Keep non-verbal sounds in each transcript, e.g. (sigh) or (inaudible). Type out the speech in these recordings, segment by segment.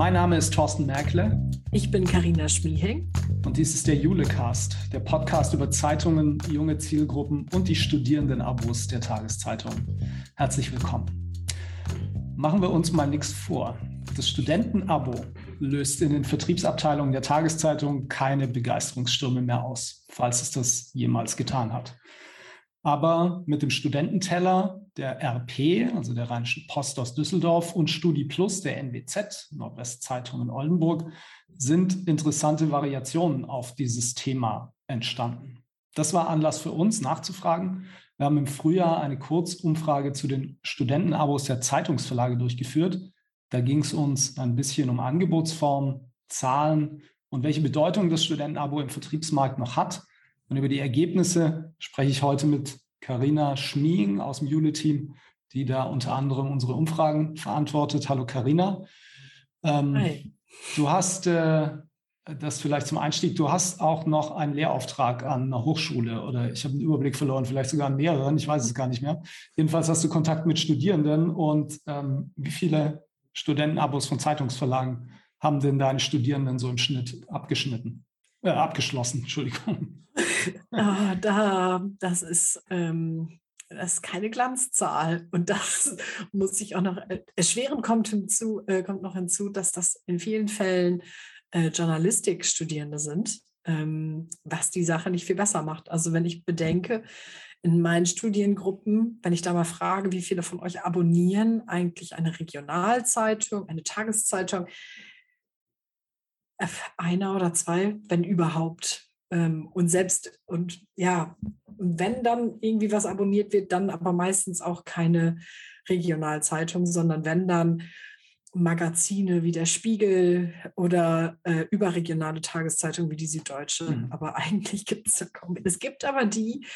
Mein Name ist Thorsten Merkle. Ich bin Karina Schmieheng. Und dies ist der Julecast, der Podcast über Zeitungen, junge Zielgruppen und die Studierendenabos der Tageszeitung. Herzlich willkommen. Machen wir uns mal nichts vor. Das Studentenabo löst in den Vertriebsabteilungen der Tageszeitung keine Begeisterungsstürme mehr aus, falls es das jemals getan hat. Aber mit dem Studententeller der RP, also der Rheinischen Post aus Düsseldorf und Studi Plus der NWZ, Nordwestzeitung in Oldenburg, sind interessante Variationen auf dieses Thema entstanden. Das war Anlass für uns nachzufragen. Wir haben im Frühjahr eine Kurzumfrage zu den Studentenabos der Zeitungsverlage durchgeführt. Da ging es uns ein bisschen um Angebotsform, Zahlen und welche Bedeutung das Studentenabo im Vertriebsmarkt noch hat. Und über die Ergebnisse spreche ich heute mit Karina Schmiing aus dem Jule-Team, die da unter anderem unsere Umfragen verantwortet. Hallo Karina. Ähm, Hi. Du hast äh, das vielleicht zum Einstieg, du hast auch noch einen Lehrauftrag an einer Hochschule oder ich habe einen Überblick verloren, vielleicht sogar an mehreren, ich weiß es gar nicht mehr. Jedenfalls hast du Kontakt mit Studierenden und ähm, wie viele Studentenabos von Zeitungsverlagen haben denn deine Studierenden so im Schnitt abgeschnitten? Äh, abgeschlossen, (laughs) Entschuldigung. ah, da, das ist, ähm, das ist keine Glanzzahl. Und das (laughs) muss ich auch noch erschweren, kommt hinzu, äh, kommt noch hinzu, dass das in vielen Fällen äh, Journalistikstudierende sind, ähm, was die Sache nicht viel besser macht. Also wenn ich bedenke, in meinen Studiengruppen, wenn ich da mal frage, wie viele von euch abonnieren eigentlich eine Regionalzeitung, eine Tageszeitung, einer oder zwei, wenn überhaupt. Ähm, und selbst, und ja, wenn dann irgendwie was abonniert wird, dann aber meistens auch keine Regionalzeitung, sondern wenn dann Magazine wie der Spiegel oder äh, überregionale Tageszeitungen wie die Süddeutsche. Mhm. Aber (laughs) eigentlich gibt es ja kaum. Es gibt aber die,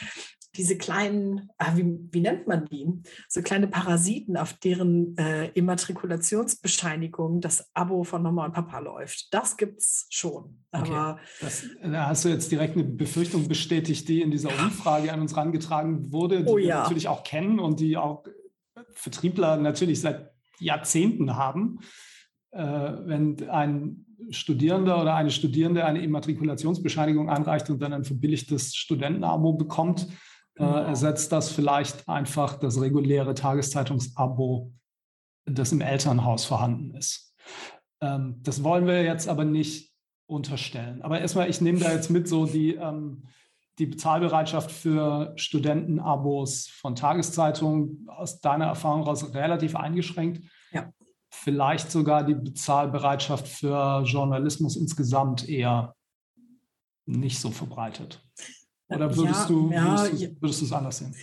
diese kleinen, ah, wie, wie nennt man die? So kleine Parasiten, auf deren äh, Immatrikulationsbescheinigung das Abo von Mama und Papa läuft. Das gibt's schon. Aber okay. das, da hast du jetzt direkt eine Befürchtung bestätigt, die in dieser Umfrage an uns herangetragen wurde, die oh, ja. wir natürlich auch kennen und die auch Vertriebler natürlich seit Jahrzehnten haben. Äh, wenn ein Studierender oder eine Studierende eine Immatrikulationsbescheinigung anreicht und dann ein verbilligtes Studentenabo bekommt, äh, ersetzt das vielleicht einfach das reguläre Tageszeitungsabo, das im Elternhaus vorhanden ist. Ähm, das wollen wir jetzt aber nicht unterstellen. Aber erstmal, ich nehme da jetzt mit so die, ähm, die Bezahlbereitschaft für Studentenabos von Tageszeitungen aus deiner Erfahrung raus relativ eingeschränkt. Ja. Vielleicht sogar die Bezahlbereitschaft für Journalismus insgesamt eher nicht so verbreitet. Oder würdest ja, du ja, würdest du es anders sehen?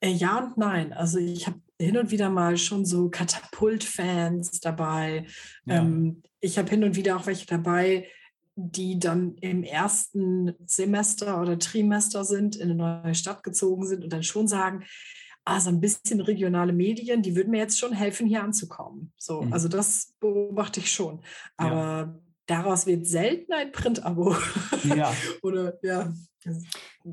Äh, ja und nein. Also ich habe hin und wieder mal schon so Katapult-Fans dabei. Ja. Ähm, ich habe hin und wieder auch welche dabei, die dann im ersten Semester oder Trimester sind, in eine neue Stadt gezogen sind und dann schon sagen, ah, so ein bisschen regionale Medien, die würden mir jetzt schon helfen, hier anzukommen. So, mhm. also das beobachte ich schon. Aber. Daraus wird selten ein Print-Abo. Ja. (laughs) Oder ja.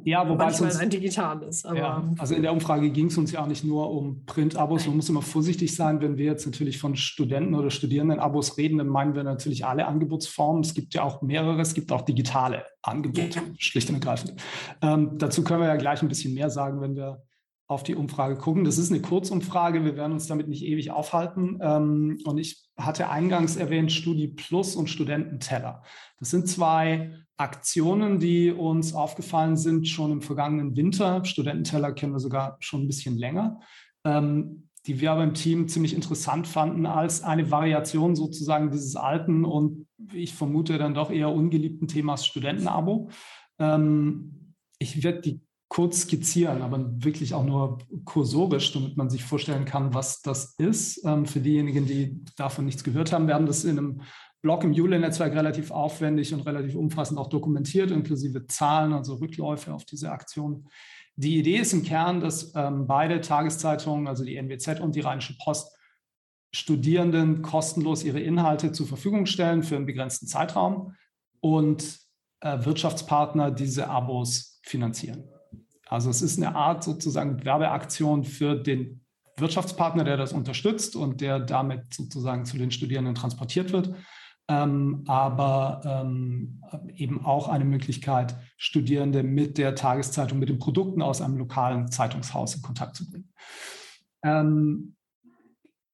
Ja, wobei es uns, ein digitales. ja, also in der Umfrage ging es uns ja auch nicht nur um Print-Abos. Man muss immer vorsichtig sein, wenn wir jetzt natürlich von Studenten oder Studierenden-Abos reden, dann meinen wir natürlich alle Angebotsformen. Es gibt ja auch mehrere, es gibt auch digitale Angebote, ja. schlicht und ergreifend. Ähm, dazu können wir ja gleich ein bisschen mehr sagen, wenn wir auf die Umfrage gucken. Das ist eine Kurzumfrage, wir werden uns damit nicht ewig aufhalten. Ähm, und ich hatte eingangs erwähnt Studi Plus und Studententeller. Das sind zwei Aktionen, die uns aufgefallen sind schon im vergangenen Winter. Studententeller kennen wir sogar schon ein bisschen länger, ähm, die wir aber im Team ziemlich interessant fanden als eine Variation sozusagen dieses alten und ich vermute dann doch eher ungeliebten Themas Studentenabo. Ähm, ich werde die kurz skizzieren, aber wirklich auch nur kursorisch, damit man sich vorstellen kann, was das ist. Ähm, für diejenigen, die davon nichts gehört haben, wir haben das in einem Blog im Jule-Netzwerk relativ aufwendig und relativ umfassend auch dokumentiert, inklusive Zahlen, also Rückläufe auf diese Aktion. Die Idee ist im Kern, dass ähm, beide Tageszeitungen, also die NWZ und die Rheinische Post, Studierenden kostenlos ihre Inhalte zur Verfügung stellen für einen begrenzten Zeitraum und äh, Wirtschaftspartner diese Abos finanzieren. Also es ist eine Art sozusagen Werbeaktion für den Wirtschaftspartner, der das unterstützt und der damit sozusagen zu den Studierenden transportiert wird. ähm, aber ähm, eben auch eine Möglichkeit, Studierende mit der Tageszeitung, mit den Produkten aus einem lokalen Zeitungshaus in Kontakt zu bringen. Ähm,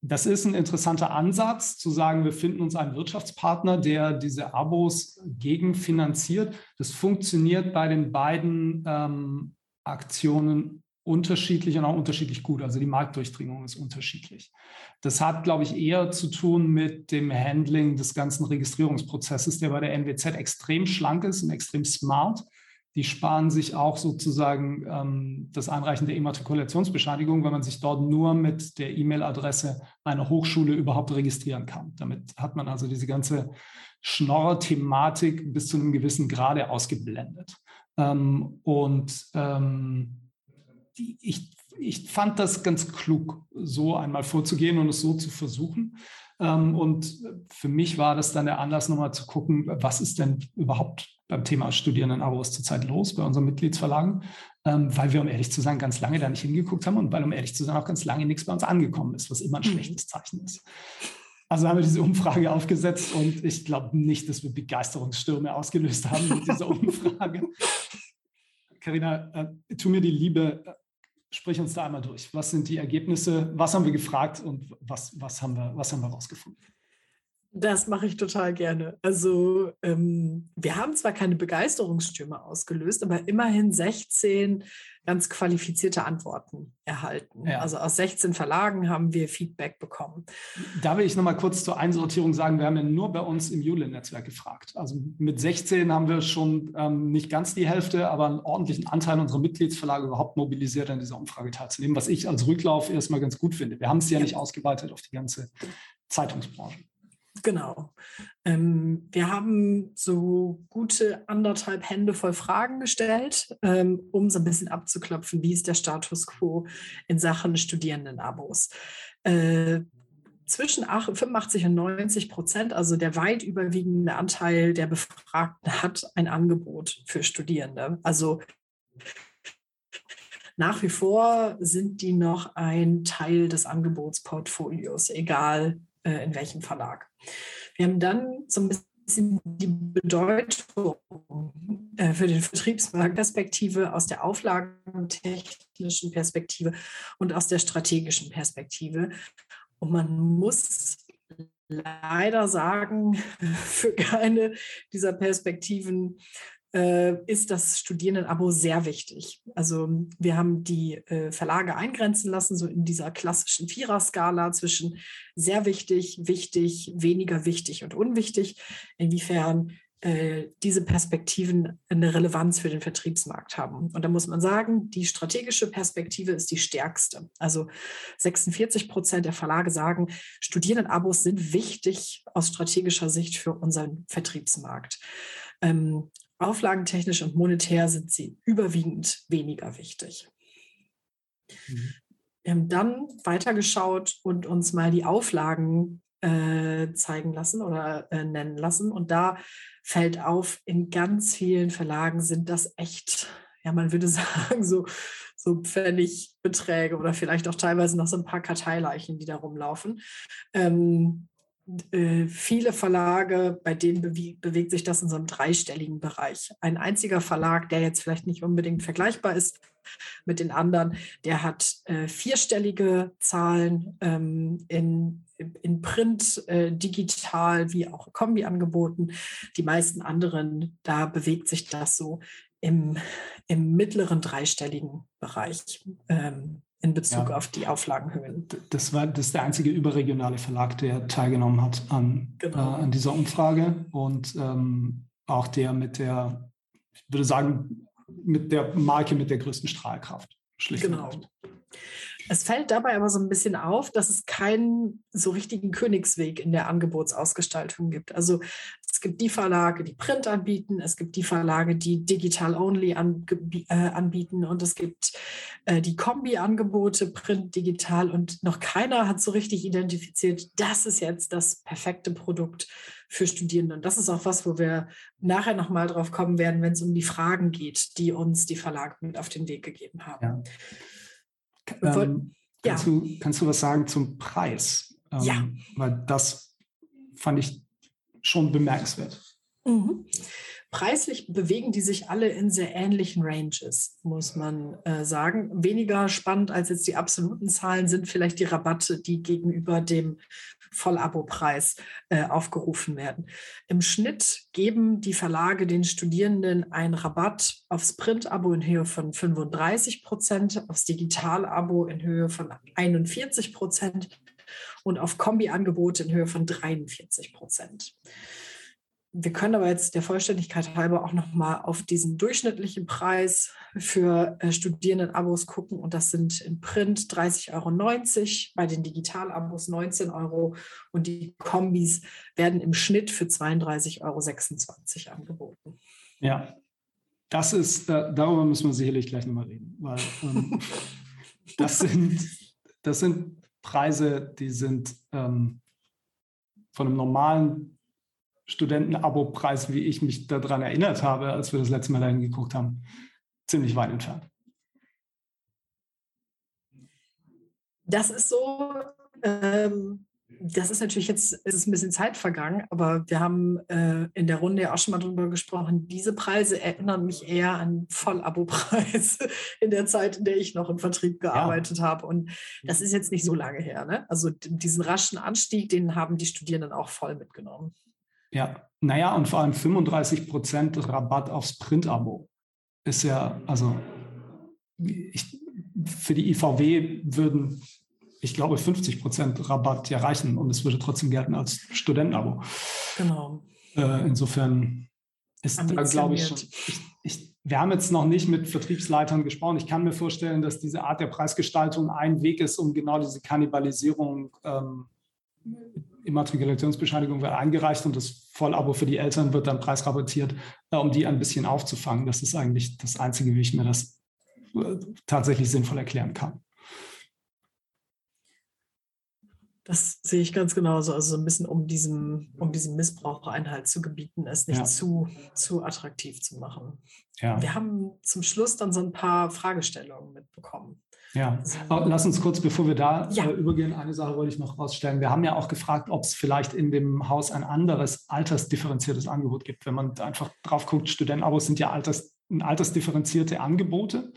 das ist ein interessanter Ansatz, zu sagen, wir finden uns einen Wirtschaftspartner, der diese Abos gegenfinanziert. Das funktioniert bei den beiden ähm, Aktionen unterschiedlich und auch unterschiedlich gut. Also die Marktdurchdringung ist unterschiedlich. Das hat, glaube ich, eher zu tun mit dem Handling des ganzen Registrierungsprozesses, der bei der NWZ extrem schlank ist und extrem smart. Die sparen sich auch sozusagen ähm, das Einreichen der Immatrikulationsbescheinigung, weil man sich dort nur mit der E-Mail-Adresse einer Hochschule überhaupt registrieren kann. Damit hat man also diese ganze Schnorrer-Thematik bis zu einem gewissen Grade ausgeblendet. Ähm, und ähm, die, ich, ich fand das ganz klug, so einmal vorzugehen und es so zu versuchen. Ähm, und für mich war das dann der Anlass, nochmal zu gucken, was ist denn überhaupt beim Thema Studierenden-Abos zurzeit los bei unseren Mitgliedsverlagen, ähm, weil wir, um ehrlich zu sein, ganz lange da nicht hingeguckt haben und weil, um ehrlich zu sein, auch ganz lange nichts bei uns angekommen ist, was immer ein mhm. schlechtes Zeichen ist. Also haben wir diese Umfrage aufgesetzt und ich glaube nicht, dass wir Begeisterungsstürme ausgelöst haben mit dieser (laughs) Umfrage. Carina, äh, tu mir die Liebe, äh, sprich uns da einmal durch. Was sind die Ergebnisse? Was haben wir gefragt und was, was, haben, wir, was haben wir rausgefunden? Das mache ich total gerne. Also ähm, wir haben zwar keine Begeisterungsstürme ausgelöst, aber immerhin 16 ganz qualifizierte Antworten erhalten. Ja. Also aus 16 Verlagen haben wir Feedback bekommen. Da will ich noch mal kurz zur Einsortierung sagen, wir haben ja nur bei uns im Jule-Netzwerk gefragt. Also mit 16 haben wir schon ähm, nicht ganz die Hälfte, aber einen ordentlichen Anteil unserer Mitgliedsverlage überhaupt mobilisiert, an dieser Umfrage teilzunehmen, was ich als Rücklauf erstmal ganz gut finde. Wir haben es ja, ja nicht ausgeweitet auf die ganze Zeitungsbranche. Genau. Ähm, wir haben so gute anderthalb Hände voll Fragen gestellt, ähm, um so ein bisschen abzuklopfen, wie ist der Status quo in Sachen Studierendenabos. Äh, zwischen 85 und 90 Prozent, also der weit überwiegende Anteil der Befragten, hat ein Angebot für Studierende. Also nach wie vor sind die noch ein Teil des Angebotsportfolios, egal äh, in welchem Verlag. Wir haben dann so ein bisschen die Bedeutung äh, für den Vertriebsmarkt Perspektive aus der auflagentechnischen Perspektive und aus der strategischen Perspektive. Und man muss leider sagen, (laughs) für keine dieser Perspektiven ist das Studierendenabo sehr wichtig. Also wir haben die äh, Verlage eingrenzen lassen, so in dieser klassischen Vierer-Skala zwischen sehr wichtig, wichtig, weniger wichtig und unwichtig. Inwiefern äh, diese Perspektiven eine Relevanz für den Vertriebsmarkt haben. Und da muss man sagen, die strategische Perspektive ist die stärkste. Also 46 Prozent der Verlage sagen, Studierendenabos sind wichtig aus strategischer Sicht für unseren Vertriebsmarkt. Ähm, Auflagentechnisch und monetär sind sie überwiegend weniger wichtig. Mhm. Wir haben dann weitergeschaut und uns mal die Auflagen äh, zeigen lassen oder äh, nennen lassen. Und da fällt auf, in ganz vielen Verlagen sind das echt, ja, man würde (laughs) sagen, so, so Pfennigbeträge oder vielleicht auch teilweise noch so ein paar Karteileichen, die da rumlaufen. Ähm, äh, viele Verlage, bei denen bewegt sich das in so einem dreistelligen Bereich. Ein einziger Verlag, der jetzt vielleicht nicht unbedingt vergleichbar ist mit den anderen, der hat äh, vierstellige Zahlen ähm, in, in Print, äh, digital wie auch Kombi angeboten. Die meisten anderen, da bewegt sich das so im, im mittleren dreistelligen Bereich. Ähm, in Bezug ja. auf die Auflagenhöhen. Das war das ist der einzige überregionale Verlag, der teilgenommen hat an, genau. äh, an dieser Umfrage und ähm, auch der mit der, ich würde sagen, mit der Marke mit der größten Strahlkraft. Schlicht genau. Es fällt dabei aber so ein bisschen auf, dass es keinen so richtigen Königsweg in der Angebotsausgestaltung gibt. Also es gibt die Verlage, die Print anbieten, es gibt die Verlage, die digital-only äh, anbieten und es gibt äh, die Kombi-Angebote, Print, digital und noch keiner hat so richtig identifiziert, das ist jetzt das perfekte Produkt für Studierende. Und das ist auch was, wo wir nachher nochmal drauf kommen werden, wenn es um die Fragen geht, die uns die Verlage mit auf den Weg gegeben haben. Ja. Ähm, kannst, du, kannst du was sagen zum Preis? Ähm, ja. Weil das fand ich schon bemerkenswert. Mhm. Preislich bewegen die sich alle in sehr ähnlichen Ranges, muss man äh, sagen. Weniger spannend als jetzt die absoluten Zahlen sind vielleicht die Rabatte, die gegenüber dem Vollabo-Preis äh, aufgerufen werden. Im Schnitt geben die Verlage den Studierenden einen Rabatt aufs Print-Abo in Höhe von 35 Prozent, aufs Digital-Abo in Höhe von 41 Prozent und auf Kombi-Angebote in Höhe von 43 Prozent. Wir können aber jetzt der Vollständigkeit halber auch noch mal auf diesen durchschnittlichen Preis für äh, Studierenden-Abos gucken. Und das sind in Print 30,90 Euro, bei den Digital-Abos 19 Euro und die Kombis werden im Schnitt für 32,26 Euro angeboten. Ja, das ist, äh, darüber müssen wir sicherlich gleich nochmal reden, weil ähm, (laughs) das, sind, das sind Preise, die sind ähm, von einem normalen Studenten-Abo-Preis, wie ich mich daran erinnert habe, als wir das letzte Mal dahin geguckt haben, ziemlich weit entfernt. Das ist so. Ähm, das ist natürlich jetzt, es ist ein bisschen Zeit vergangen, aber wir haben äh, in der Runde ja auch schon mal drüber gesprochen. Diese Preise erinnern mich eher an Vollabo-Preis (laughs) in der Zeit, in der ich noch im Vertrieb gearbeitet ja. habe. Und das ist jetzt nicht so lange her. Ne? Also diesen raschen Anstieg, den haben die Studierenden auch voll mitgenommen. Ja, naja, und vor allem 35 Prozent Rabatt aufs Print-Abo ist ja, also ich, für die IVW würden, ich glaube, 50 Prozent Rabatt ja reichen und es würde trotzdem gelten als Studentenabo. Genau. Äh, insofern ist da, glaube ich, schon. Ich, ich, wir haben jetzt noch nicht mit Vertriebsleitern gesprochen. Ich kann mir vorstellen, dass diese Art der Preisgestaltung ein Weg ist, um genau diese Kannibalisierung ähm, Immatrikulationsbescheinigung wird eingereicht und das Vollabo für die Eltern wird dann preisrabattiert, äh, um die ein bisschen aufzufangen. Das ist eigentlich das Einzige, wie ich mir das äh, tatsächlich sinnvoll erklären kann. Das sehe ich ganz genauso. Also ein bisschen um diesem, um diesem Missbrauch Einhalt zu gebieten, es nicht ja. zu, zu attraktiv zu machen. Ja. Wir haben zum Schluss dann so ein paar Fragestellungen mitbekommen. Ja, lass uns kurz, bevor wir da ja. äh, übergehen, eine Sache wollte ich noch rausstellen. Wir haben ja auch gefragt, ob es vielleicht in dem Haus ein anderes altersdifferenziertes Angebot gibt. Wenn man einfach drauf guckt, Studentenabos sind ja alters, altersdifferenzierte Angebote.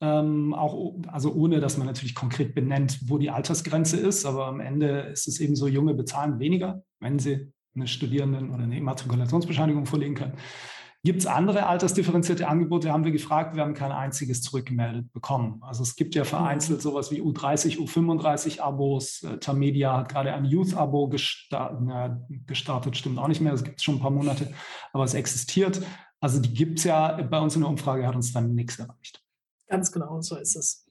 Ähm, auch also ohne, dass man natürlich konkret benennt, wo die Altersgrenze ist, aber am Ende ist es eben so, junge bezahlen weniger, wenn sie eine Studierenden- oder eine Immatrikulationsbescheinigung vorlegen können. Gibt es andere altersdifferenzierte Angebote? Haben wir gefragt, wir haben kein einziges zurückgemeldet bekommen. Also es gibt ja vereinzelt mhm. sowas wie U30, U35 Abos. Äh, Tamedia hat gerade ein Youth-Abo na, gestartet, stimmt auch nicht mehr, das gibt es schon ein paar Monate, aber es existiert. Also die gibt es ja bei uns in der Umfrage, hat uns dann nichts erreicht. Ganz genau, so ist es.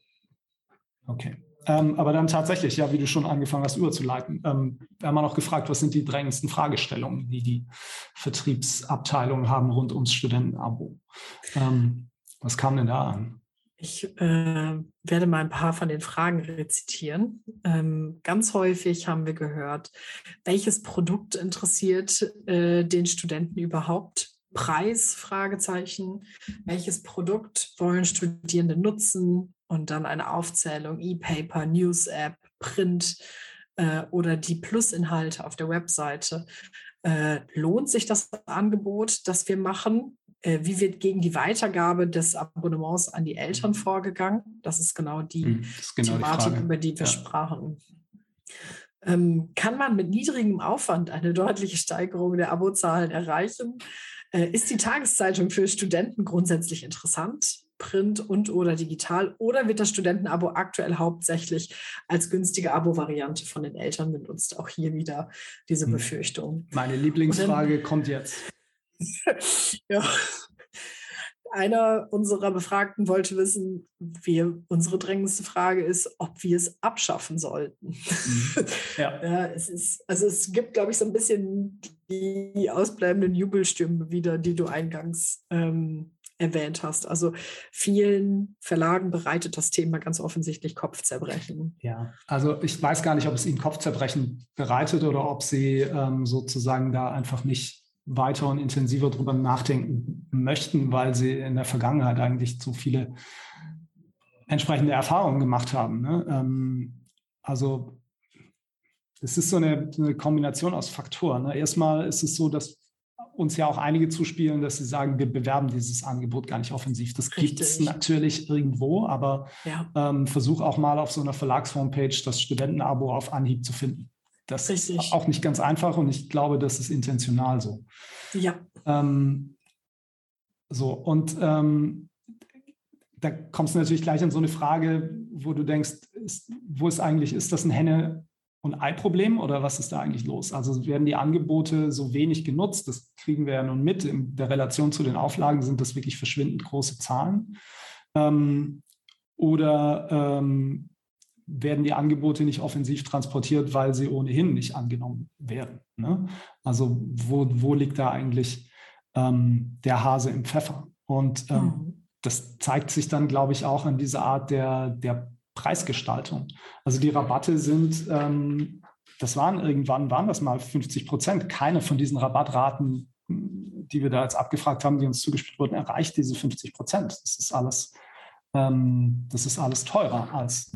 Okay. Ähm, aber dann tatsächlich, ja, wie du schon angefangen hast, überzuleiten. Ähm, wir haben noch gefragt, was sind die drängendsten Fragestellungen, die die Vertriebsabteilungen haben rund ums Studentenabo? Ähm, was kam denn da an? Ich äh, werde mal ein paar von den Fragen rezitieren. Ähm, ganz häufig haben wir gehört, welches Produkt interessiert äh, den Studenten überhaupt? Preis? Fragezeichen. Welches Produkt wollen Studierende nutzen? Und dann eine Aufzählung, E-Paper, News-App, Print äh, oder die Plus-Inhalte auf der Webseite. Äh, lohnt sich das Angebot, das wir machen? Äh, wie wird gegen die Weitergabe des Abonnements an die Eltern mhm. vorgegangen? Das ist genau die mhm, ist genau Thematik, die über die wir ja. sprachen. Ähm, kann man mit niedrigem Aufwand eine deutliche Steigerung der Abozahlen erreichen? Äh, ist die Tageszeitung für Studenten grundsätzlich interessant? Print und oder digital? Oder wird das Studentenabo aktuell hauptsächlich als günstige Abo-Variante von den Eltern benutzt? Auch hier wieder diese hm. Befürchtung. Meine Lieblingsfrage dann, kommt jetzt. (laughs) ja. Einer unserer Befragten wollte wissen, wie unsere drängendste Frage ist, ob wir es abschaffen sollten. Mhm. Ja. (laughs) ja. es ist, also es gibt, glaube ich, so ein bisschen die ausbleibenden Jubelstimmen wieder, die du eingangs ähm, erwähnt hast. Also vielen Verlagen bereitet das Thema ganz offensichtlich Kopfzerbrechen. Ja, also ich weiß gar nicht, ob es ihnen Kopfzerbrechen bereitet oder ob sie ähm, sozusagen da einfach nicht weiter und intensiver drüber nachdenken möchten, weil sie in der Vergangenheit eigentlich zu viele entsprechende Erfahrungen gemacht haben. Ne? Ähm, also es ist so eine, eine Kombination aus Faktoren. Ne? Erstmal ist es so, dass uns ja auch einige zuspielen, dass sie sagen, wir bewerben dieses Angebot gar nicht offensiv. Das gibt es natürlich irgendwo, aber ja. ähm, versuch auch mal auf so einer Verlagshomepage das Studentenabo auf Anhieb zu finden. Das Richtig. ist auch nicht ganz einfach und ich glaube, das ist intentional so. Ja. Ähm, so, und ähm, da kommst du natürlich gleich an so eine Frage, wo du denkst, ist, wo es eigentlich ist, das ein Henne- und Ei-Problem oder was ist da eigentlich los? Also werden die Angebote so wenig genutzt? Das kriegen wir ja nun mit. In der Relation zu den Auflagen sind das wirklich verschwindend große Zahlen. Ähm, oder ähm, werden die Angebote nicht offensiv transportiert, weil sie ohnehin nicht angenommen werden? Ne? Also wo, wo liegt da eigentlich ähm, der Hase im Pfeffer? Und ähm, mhm. das zeigt sich dann, glaube ich, auch an dieser Art der, der Preisgestaltung. Also die Rabatte sind, ähm, das waren irgendwann, waren das mal 50 Prozent. Keine von diesen Rabattraten, die wir da jetzt abgefragt haben, die uns zugespielt wurden, erreicht diese 50 Prozent. Das ist alles, ähm, das ist alles teurer als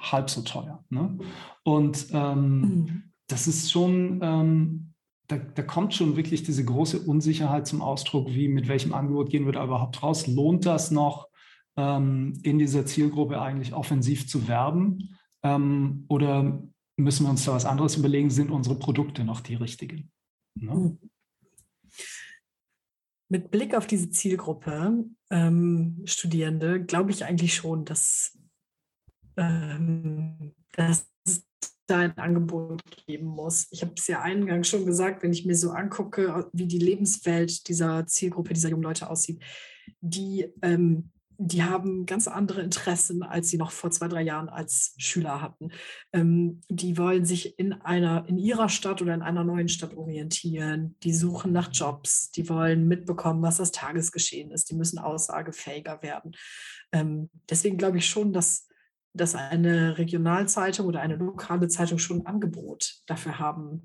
halb so teuer. Ne? Und ähm, mhm. das ist schon, ähm, da, da, kommt schon wirklich diese große Unsicherheit zum Ausdruck, wie mit welchem Angebot gehen wir da überhaupt raus? Lohnt das noch? Ähm, in dieser Zielgruppe eigentlich offensiv zu werben? Ähm, oder müssen wir uns da was anderes überlegen? Sind unsere Produkte noch die richtigen? Ne? Hm. Mit Blick auf diese Zielgruppe ähm, Studierende glaube ich eigentlich schon, dass, ähm, dass es da ein Angebot geben muss. Ich habe es ja eingangs schon gesagt, wenn ich mir so angucke, wie die Lebenswelt dieser Zielgruppe, dieser jungen Leute aussieht, die ähm, die haben ganz andere Interessen, als sie noch vor zwei, drei Jahren als Schüler hatten. Ähm, die wollen sich in einer, in ihrer Stadt oder in einer neuen Stadt orientieren. Die suchen nach Jobs. Die wollen mitbekommen, was das Tagesgeschehen ist. Die müssen aussagefähiger werden. Ähm, deswegen glaube ich schon, dass, dass eine Regionalzeitung oder eine lokale Zeitung schon ein Angebot dafür haben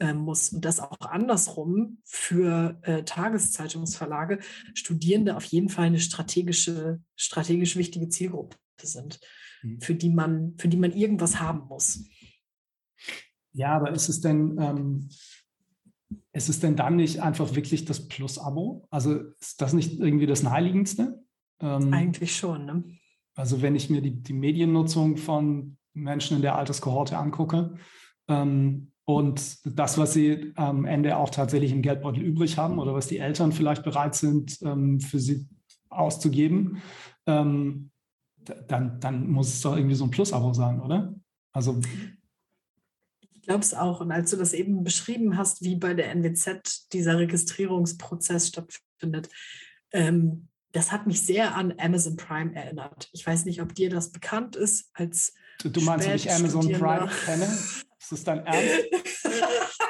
muss. Und das auch andersrum für äh, Tageszeitungsverlage Studierende auf jeden Fall eine strategische, strategisch wichtige Zielgruppe sind, mhm. für, die man, für die man irgendwas haben muss. Ja, aber ist es denn, ähm, ist es denn dann nicht einfach wirklich das Plus-Abo? Also ist das nicht irgendwie das Naheliegendste? Ähm, Eigentlich schon, ne? Also wenn ich mir die, die Mediennutzung von Menschen in der Alterskohorte angucke, ähm, und das, was sie am Ende auch tatsächlich im Geldbeutel übrig haben oder was die Eltern vielleicht bereit sind, ähm, für sie auszugeben, ähm, dann, dann muss es doch irgendwie so ein Plus-Abo sein, oder? Also. Ich glaube es auch. Und als du das eben beschrieben hast, wie bei der NWZ dieser Registrierungsprozess stattfindet, ähm, das hat mich sehr an Amazon Prime erinnert. Ich weiß nicht, ob dir das bekannt ist als. Du, du meinst, ob ich Amazon Prime kenne? (laughs) Ist das dein Ernst? (laughs)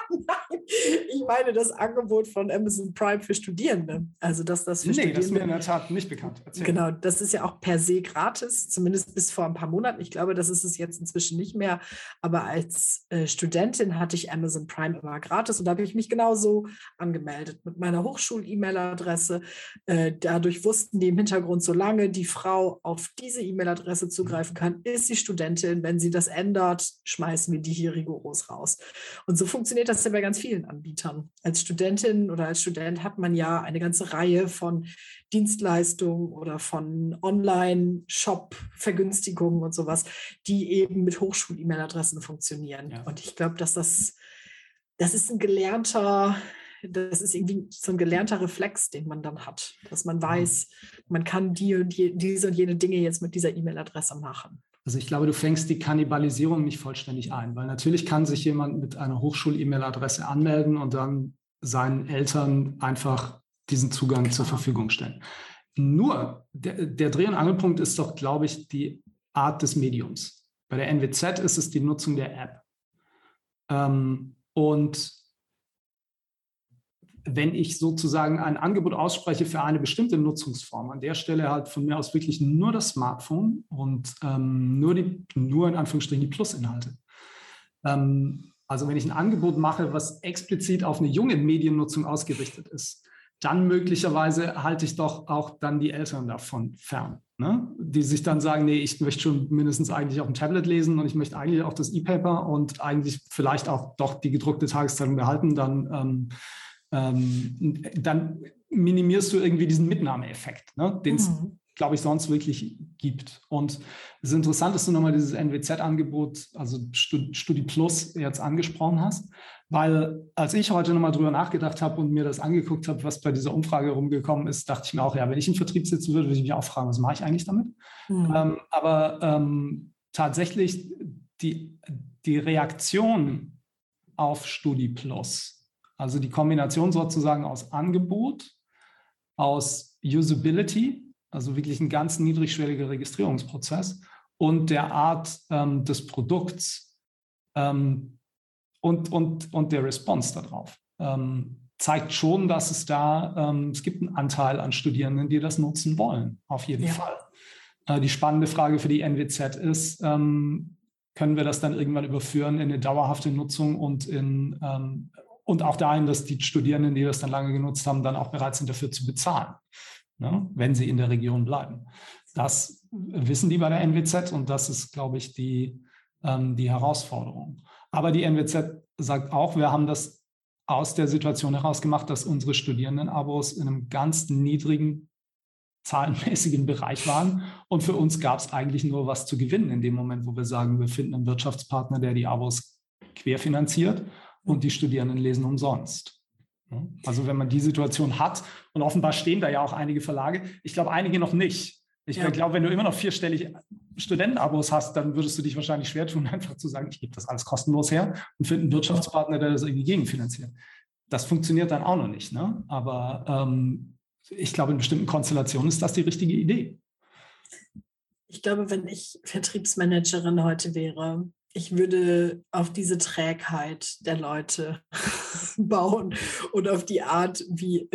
Ich meine das Angebot von Amazon Prime für Studierende. Also, dass das für nee, Studierende. das ist mir in der Tat nicht bekannt. Erzähl. Genau, das ist ja auch per se gratis, zumindest bis vor ein paar Monaten. Ich glaube, das ist es jetzt inzwischen nicht mehr. Aber als äh, Studentin hatte ich Amazon Prime immer gratis und da habe ich mich genauso angemeldet mit meiner Hochschul-E-Mail-Adresse. Äh, dadurch wussten die im Hintergrund, solange die Frau auf diese E-Mail-Adresse zugreifen kann, ist sie Studentin. Wenn sie das ändert, schmeißen wir die hier rigoros raus. Und so funktioniert das ja bei ganz vielen Anbietern. Als Studentin oder als Student hat man ja eine ganze Reihe von Dienstleistungen oder von Online-Shop-Vergünstigungen und sowas, die eben mit Hochschul-E-Mail-Adressen funktionieren. Ja. Und ich glaube, dass das, das ist ein gelernter, das ist irgendwie so ein gelernter Reflex, den man dann hat, dass man weiß, man kann die und die, diese und jene Dinge jetzt mit dieser E-Mail-Adresse machen. Also ich glaube, du fängst die Kannibalisierung nicht vollständig ein, weil natürlich kann sich jemand mit einer Hochschul-E-Mail-Adresse anmelden und dann seinen Eltern einfach diesen Zugang zur Verfügung stellen. Nur der, der Dreh- und Angelpunkt ist doch, glaube ich, die Art des Mediums. Bei der NWZ ist es die Nutzung der App. Ähm, und wenn ich sozusagen ein Angebot ausspreche für eine bestimmte Nutzungsform, an der Stelle halt von mir aus wirklich nur das Smartphone und ähm, nur, die, nur in Anführungsstrichen die Plus-Inhalte. Ähm, also wenn ich ein Angebot mache, was explizit auf eine junge Mediennutzung ausgerichtet ist, dann möglicherweise halte ich doch auch dann die Eltern davon fern. ne? die sich dann sagen, nee, ich möchte schon mindestens eigentlich auf dem Tablet lesen und ich möchte eigentlich auch das E-Paper und eigentlich vielleicht auch doch die gedruckte Tageszeitung behalten, dann, ähm, ähm, dann minimierst du irgendwie diesen Mitnahmeeffekt, ne? den es, mhm. glaube ich, sonst wirklich gibt. Und es ist interessant, dass du nochmal dieses NWZ-Angebot, also Studi Plus, jetzt angesprochen hast. Weil als ich heute nochmal drüber nachgedacht habe und mir das angeguckt habe, was bei dieser Umfrage rumgekommen ist, dachte ich mir auch, ja, wenn ich in Vertrieb sitzen würde, würde ich mich auch fragen, was mache ich eigentlich damit? Mhm. Ähm, aber ähm, tatsächlich die, die Reaktion auf Studi Plus, also die Kombination sozusagen aus Angebot, aus Usability, also wirklich ein ganz niedrigschwelliger Registrierungsprozess und der Art ähm, des Produkts, ähm, und, und, und der Response darauf. Ähm, zeigt schon, dass es da, ähm, es gibt einen Anteil an Studierenden, die das nutzen wollen, auf jeden ja. Fall. Äh, die spannende Frage für die NWZ ist, ähm, können wir das dann irgendwann überführen in eine dauerhafte Nutzung und in ähm, und auch dahin, dass die Studierenden, die das dann lange genutzt haben, dann auch bereit sind, dafür zu bezahlen, ne, wenn sie in der Region bleiben. Das wissen die bei der NWZ und das ist, glaube ich, die, ähm, die Herausforderung. Aber die NWZ sagt auch, wir haben das aus der Situation heraus gemacht, dass unsere Studierendenabos in einem ganz niedrigen zahlenmäßigen Bereich waren. Und für uns gab es eigentlich nur was zu gewinnen in dem Moment, wo wir sagen, wir finden einen Wirtschaftspartner, der die Abos querfinanziert und die Studierenden lesen umsonst. Also wenn man die Situation hat, und offenbar stehen da ja auch einige Verlage, ich glaube einige noch nicht, ich ja. glaube, wenn du immer noch vierstellig Studentenabos hast, dann würdest du dich wahrscheinlich schwer tun, (laughs) einfach zu sagen, ich gebe das alles kostenlos her und finde einen Wirtschaftspartner, der das irgendwie gegenfinanziert. Das funktioniert dann auch noch nicht. Ne? Aber ähm, ich glaube, in bestimmten Konstellationen ist das die richtige Idee. Ich glaube, wenn ich Vertriebsmanagerin heute wäre, ich würde auf diese Trägheit der Leute (laughs) bauen und auf die Art, wie,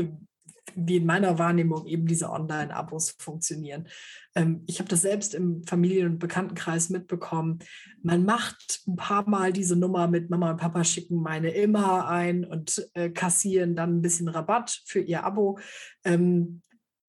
wie in meiner Wahrnehmung eben diese Online-Abos funktionieren. Ähm, ich habe das selbst im Familien- und Bekanntenkreis mitbekommen. Man macht ein paar Mal diese Nummer mit Mama und Papa schicken meine immer ein und äh, kassieren dann ein bisschen Rabatt für ihr Abo. Ähm,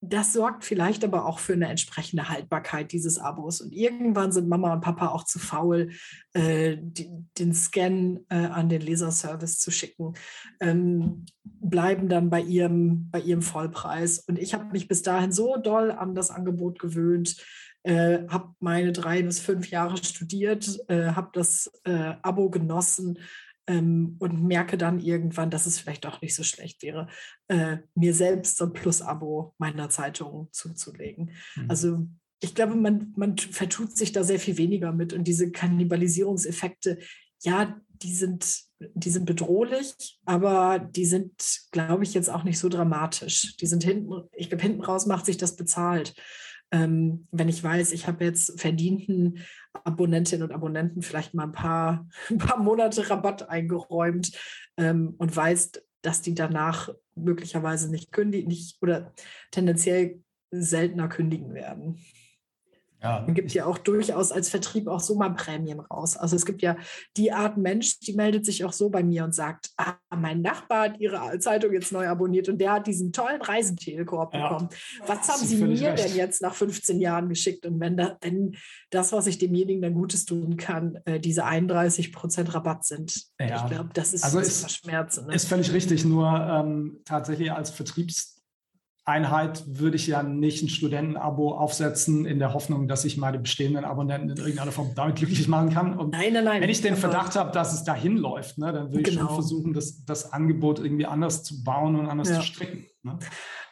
das sorgt vielleicht aber auch für eine entsprechende Haltbarkeit dieses Abos. Und irgendwann sind Mama und Papa auch zu faul, äh, die, den Scan äh, an den Leserservice zu schicken, ähm, bleiben dann bei ihrem, bei ihrem Vollpreis. Und ich habe mich bis dahin so doll an das Angebot gewöhnt, äh, habe meine drei bis fünf Jahre studiert, äh, habe das äh, Abo genossen ähm, und merke dann irgendwann, dass es vielleicht auch nicht so schlecht wäre, äh, mir selbst so ein Plus-Abo meiner Zeitung zuzulegen. Mhm. Also ich glaube, man, man vertut sich da sehr viel weniger mit und diese Kannibalisierungseffekte, ja, die sind, die sind bedrohlich, aber die sind, glaube ich, jetzt auch nicht so dramatisch. Die sind hinten, ich glaube, hinten raus macht sich das bezahlt ähm, wenn ich weiß, ich habe jetzt verdienten Abonnentinnen und Abonnenten vielleicht mal ein paar, (laughs) ein paar Monate Rabatt eingeräumt ähm, und weiß, dass die danach möglicherweise nicht kündigen nicht, oder tendenziell seltener kündigen werden. Ja. Man gibt ja auch durchaus als Vertrieb auch so mal Prämien raus. Also es gibt ja die Art Mensch, die meldet sich auch so bei mir und sagt, ah, mein Nachbar hat ihre Zeitung jetzt neu abonniert und der hat diesen tollen Reisentelekorb ja. bekommen. Was haben Sie mir recht. denn jetzt nach 15 Jahren geschickt? Und wenn, da, wenn das, was ich demjenigen dann Gutes tun kann, äh, diese 31 Prozent Rabatt sind, ja. ich glaube, das ist, also ist, Schmerzen. Ne? Ist völlig richtig, nur ähm, tatsächlich als Vertriebs Einheit würde ich ja nicht ein Studentenabo aufsetzen in der Hoffnung, dass ich meine bestehenden Abonnenten in irgendeiner Form damit glücklich machen kann. Und nein, nein, nein. Wenn ich den Verdacht habe, dass es dahin läuft, ne, dann würde ich genau. schon versuchen, das, das Angebot irgendwie anders zu bauen und anders ja. zu stricken. Ne?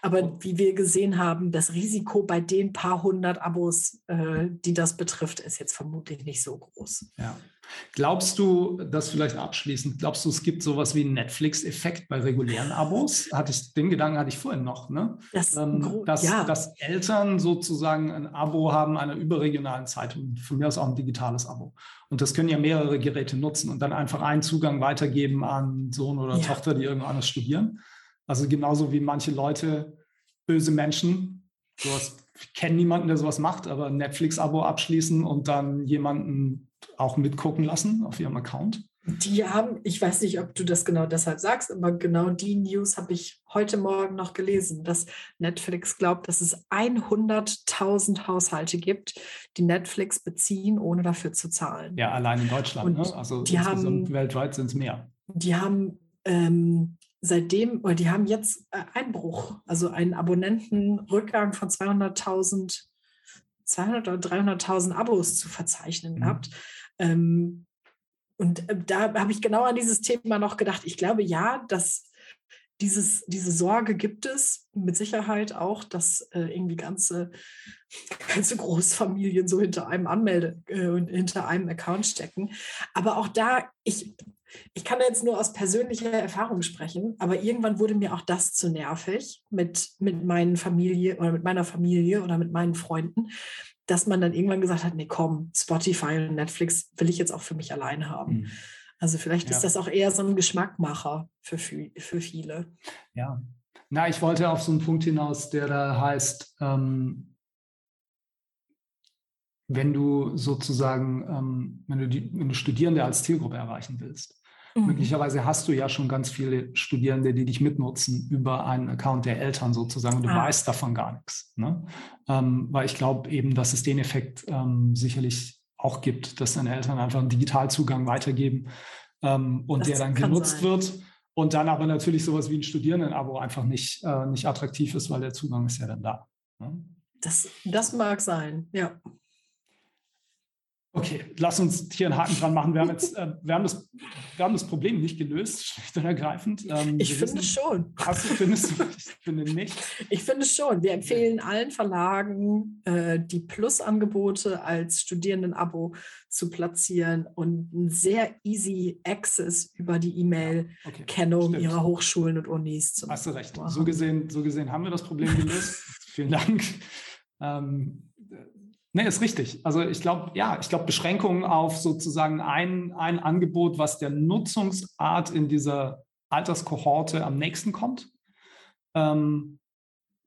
Aber wie wir gesehen haben, das Risiko bei den paar hundert Abos, äh, die das betrifft, ist jetzt vermutlich nicht so groß. Ja. Glaubst du, das vielleicht abschließend, glaubst du, es gibt sowas wie einen Netflix-Effekt bei regulären Abos? Hatte ich, den Gedanken hatte ich vorhin noch, ne? Das, ähm, dass, ja. dass Eltern sozusagen ein Abo haben einer überregionalen Zeitung, von mir aus auch ein digitales Abo. Und das können ja mehrere Geräte nutzen und dann einfach einen Zugang weitergeben an Sohn oder ja. Tochter, die irgendwo anders studieren. Also genauso wie manche Leute, böse Menschen, sowas, ich kenne niemanden, der sowas macht, aber ein Netflix-Abo abschließen und dann jemanden auch mitgucken lassen auf ihrem Account. Die haben, ich weiß nicht, ob du das genau deshalb sagst, aber genau die News habe ich heute Morgen noch gelesen, dass Netflix glaubt, dass es 100.000 Haushalte gibt, die Netflix beziehen, ohne dafür zu zahlen. Ja, allein in Deutschland. Ne? Also die haben, weltweit sind es mehr. Die haben ähm, seitdem, oder die haben jetzt äh, Einbruch, also einen Abonnentenrückgang von 200.000 200 oder 300.000 Abos zu verzeichnen mhm. gehabt. Ähm, und äh, da habe ich genau an dieses Thema noch gedacht. Ich glaube ja, dass dieses, diese Sorge gibt es mit Sicherheit auch, dass äh, irgendwie ganze, ganze Großfamilien so hinter einem Anmelde äh, und hinter einem Account stecken. Aber auch da, ich, ich kann jetzt nur aus persönlicher Erfahrung sprechen, aber irgendwann wurde mir auch das zu nervig mit, mit meinen Familie oder mit meiner Familie oder mit meinen Freunden, dass man dann irgendwann gesagt hat, nee, komm, Spotify und Netflix will ich jetzt auch für mich allein haben. Mhm. Also vielleicht ja. ist das auch eher so ein Geschmackmacher für, für viele. Ja. Na, ich wollte auf so einen Punkt hinaus, der da heißt, ähm, wenn du sozusagen, ähm, wenn, du die, wenn du Studierende als Zielgruppe erreichen willst, Mhm. Möglicherweise hast du ja schon ganz viele Studierende, die dich mitnutzen über einen Account der Eltern sozusagen und du ah. weißt davon gar nichts. Ne? Ähm, weil ich glaube eben, dass es den Effekt ähm, sicherlich auch gibt, dass deine Eltern einfach einen Digitalzugang weitergeben ähm, und das der dann genutzt sein. wird und dann aber natürlich sowas wie ein Studierendenabo einfach nicht, äh, nicht attraktiv ist, weil der Zugang ist ja dann da. Ne? Das, das mag sein, ja. Okay, lass uns hier einen Haken dran machen. Wir haben jetzt, äh, wir haben das, wir haben das Problem nicht gelöst, (laughs) schlicht und ergreifend. Ähm, ich finde wissen, schon. Hast du, findest du? Ich finde nicht. Ich finde schon. Wir empfehlen allen Verlagen, äh, die Plus-Angebote als Studierendenabo zu platzieren und ein sehr easy Access über die E-Mail-Kennung okay, ihrer Hochschulen und Unis zu Hast du recht. So gesehen, so gesehen haben wir das Problem gelöst. (laughs) Vielen Dank. Ähm, Nee, ist richtig. Also ich glaube, ja, ich glaube, Beschränkungen auf sozusagen ein, ein Angebot, was der Nutzungsart in dieser Alterskohorte am nächsten kommt. Ähm,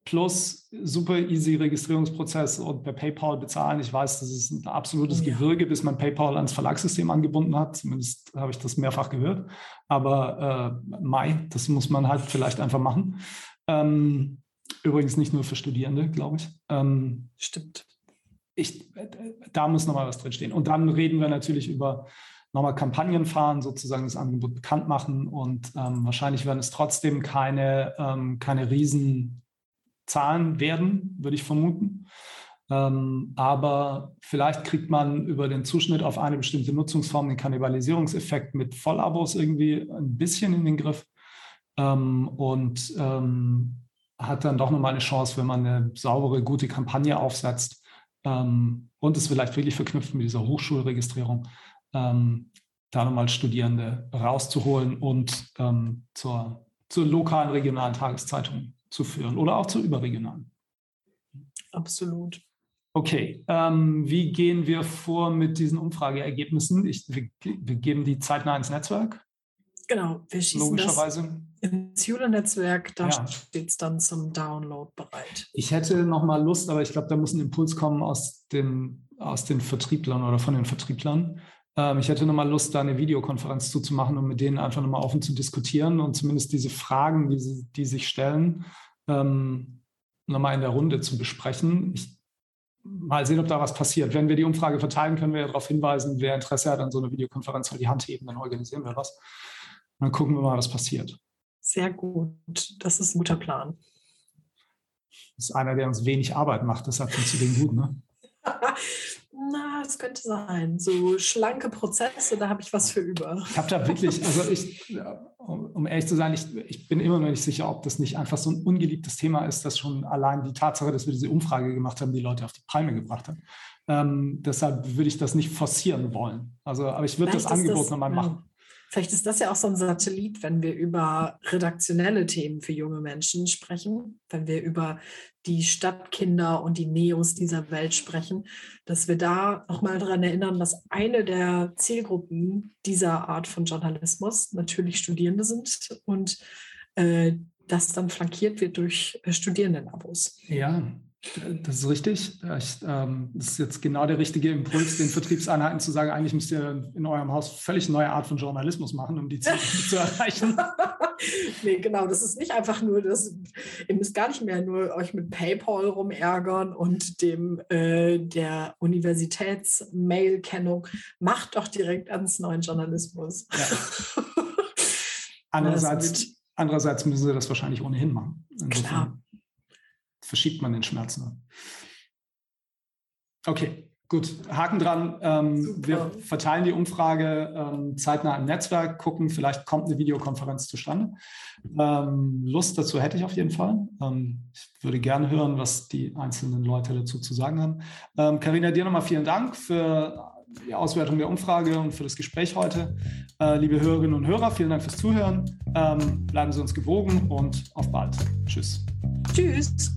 plus super easy Registrierungsprozess und per PayPal bezahlen. Ich weiß, das ist ein absolutes ja. Gewürge, bis man PayPal ans Verlagssystem angebunden hat. Zumindest habe ich das mehrfach gehört. Aber äh, Mai, das muss man halt vielleicht einfach machen. Ähm, übrigens nicht nur für Studierende, glaube ich. Ähm, Stimmt ich, da muss nochmal was drinstehen. Und dann reden wir natürlich über nochmal Kampagnen fahren, sozusagen das Angebot bekannt machen und ähm, wahrscheinlich werden es trotzdem keine, ähm, keine Riesenzahlen werden, würde ich vermuten. Ähm, aber vielleicht kriegt man über den Zuschnitt auf eine bestimmte Nutzungsform den Kannibalisierungseffekt mit Vollabos irgendwie ein bisschen in den Griff ähm, und ähm, hat dann doch nochmal eine Chance, wenn man eine saubere, gute Kampagne aufsetzt, ähm, und es vielleicht wirklich verknüpft mit dieser Hochschulregistrierung, ähm, da nochmal Studierende rauszuholen und ähm, zur, zur lokalen, regionalen Tageszeitung zu führen oder auch zur überregionalen. Absolut. Okay, ähm, wie gehen wir vor mit diesen Umfrageergebnissen? Ich, wir, wir geben die zeitnah ins Netzwerk. Genau, wir schießen Logischerweise. das ins Jule-Netzwerk, da ja. steht es dann zum Download bereit. Ich hätte noch mal Lust, aber ich glaube, da muss ein Impuls kommen aus den, aus den Vertrieblern oder von den Vertrieblern. Ähm, ich hätte noch mal Lust, da eine Videokonferenz zuzumachen, um mit denen einfach noch mal offen zu diskutieren und zumindest diese Fragen, die, sie, die sich stellen, ähm, noch mal in der Runde zu besprechen. Ich mal sehen, ob da was passiert. Wenn wir die Umfrage verteilen, können wir ja darauf hinweisen, wer Interesse hat an so einer Videokonferenz, soll die Hand heben, dann organisieren wir was. Und dann gucken wir mal, was passiert. Sehr gut. Das ist ein guter Plan. Das ist einer, der uns wenig Arbeit macht. Deshalb funktioniert den gut, ne? (laughs) Na, es könnte sein. So schlanke Prozesse, da habe ich was für über. Ich habe da wirklich, also ich, um ehrlich zu sein, ich, ich bin immer noch nicht sicher, ob das nicht einfach so ein ungeliebtes Thema ist, dass schon allein die Tatsache, dass wir diese Umfrage gemacht haben, die Leute auf die Palme gebracht hat. Ähm, deshalb würde ich das nicht forcieren wollen. Also, aber ich würde das Angebot nochmal machen. Vielleicht ist das ja auch so ein Satellit, wenn wir über redaktionelle Themen für junge Menschen sprechen, wenn wir über die Stadtkinder und die Neos dieser Welt sprechen, dass wir da nochmal daran erinnern, dass eine der Zielgruppen dieser Art von Journalismus natürlich Studierende sind und äh, das dann flankiert wird durch äh, Studierendenabos. Ja, Das ist richtig. Ich, ähm, das ist jetzt genau der richtige Impuls, den Vertriebseinheiten zu sagen, eigentlich müsst ihr in eurem Haus völlig neue Art von Journalismus machen, um die Ziele (laughs) zu erreichen. nee, genau. Das ist nicht einfach nur das, ihr müsst gar nicht mehr nur euch mit PayPal rumärgern und dem äh, der Universitätsmail-Kennung. Macht doch direkt ans neuen Journalismus. Ja. (laughs) Andererseits, andererseits müssen sie das wahrscheinlich ohnehin machen. Insofern. Klar verschiebt man den Schmerzen. Okay, gut. Haken dran. Ähm, wir verteilen die Umfrage ähm, zeitnah im Netzwerk, gucken, vielleicht kommt eine Videokonferenz zustande. Ähm, Lust dazu hätte ich auf jeden Fall. Ähm, ich würde gerne hören, was die einzelnen Leute dazu zu sagen haben. Karina, ähm, dir nochmal vielen Dank für die Auswertung der Umfrage und für das Gespräch heute. Äh, liebe Hörerinnen und Hörer, vielen Dank fürs Zuhören. Ähm, bleiben Sie uns gewogen und auf bald. Tschüss. Tschüss.